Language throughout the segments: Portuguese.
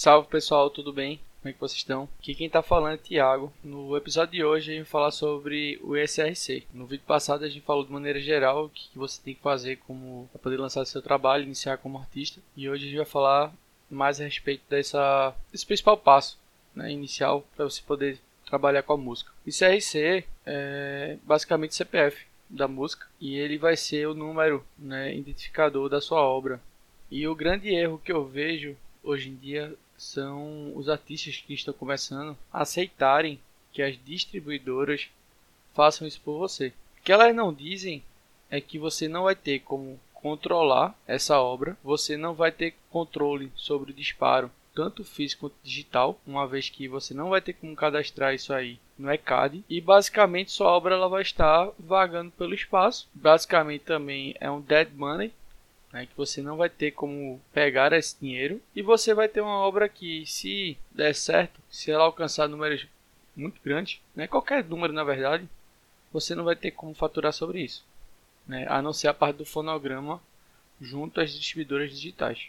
Salve pessoal, tudo bem? Como é que vocês estão? Aqui quem está falando é Thiago. No episódio de hoje a gente vai falar sobre o SRC. No vídeo passado a gente falou de maneira geral o que você tem que fazer como para poder lançar seu trabalho, iniciar como artista. E hoje a gente vai falar mais a respeito dessa, desse principal passo né, inicial para você poder trabalhar com a música. O SRC é basicamente CPF da música e ele vai ser o número né, identificador da sua obra. E o grande erro que eu vejo hoje em dia são os artistas que estão começando a aceitarem que as distribuidoras façam isso por você. O que elas não dizem é que você não vai ter como controlar essa obra, você não vai ter controle sobre o disparo, tanto físico quanto digital, uma vez que você não vai ter como cadastrar isso aí no ECAD e basicamente sua obra ela vai estar vagando pelo espaço. Basicamente também é um dead money, né, que você não vai ter como pegar esse dinheiro e você vai ter uma obra que, se der certo, se ela alcançar números muito grandes, né, qualquer número na verdade, você não vai ter como faturar sobre isso, né, a não ser a parte do fonograma junto às distribuidoras digitais,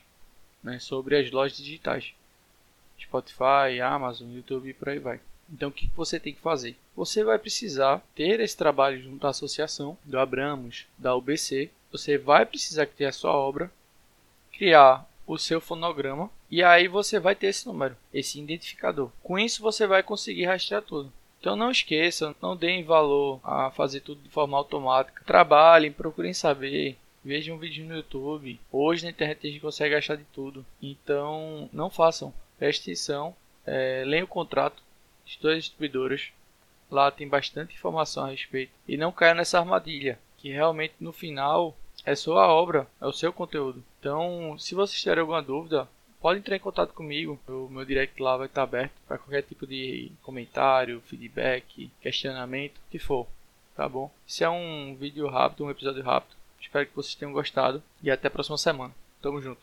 né, sobre as lojas digitais, Spotify, Amazon, YouTube e por aí vai. Então o que você tem que fazer? Você vai precisar ter esse trabalho junto à associação do Abramos, da UBC, você vai precisar ter a sua obra, criar o seu fonograma e aí você vai ter esse número, esse identificador. Com isso você vai conseguir rastrear tudo. Então não esqueçam, não deem valor a fazer tudo de forma automática. Trabalhem, procurem saber, vejam um vídeo no YouTube. Hoje na internet a gente consegue achar de tudo. Então não façam. Preste atenção, é, leiam o contrato de todas as distribuidoras. Lá tem bastante informação a respeito. E não caia nessa armadilha que realmente no final é sua obra, é o seu conteúdo. Então, se vocês tiverem alguma dúvida, pode entrar em contato comigo. O meu direct lá vai estar aberto para qualquer tipo de comentário, feedback, questionamento, o que for. Tá bom? Esse é um vídeo rápido, um episódio rápido. Espero que vocês tenham gostado e até a próxima semana. Tamo junto.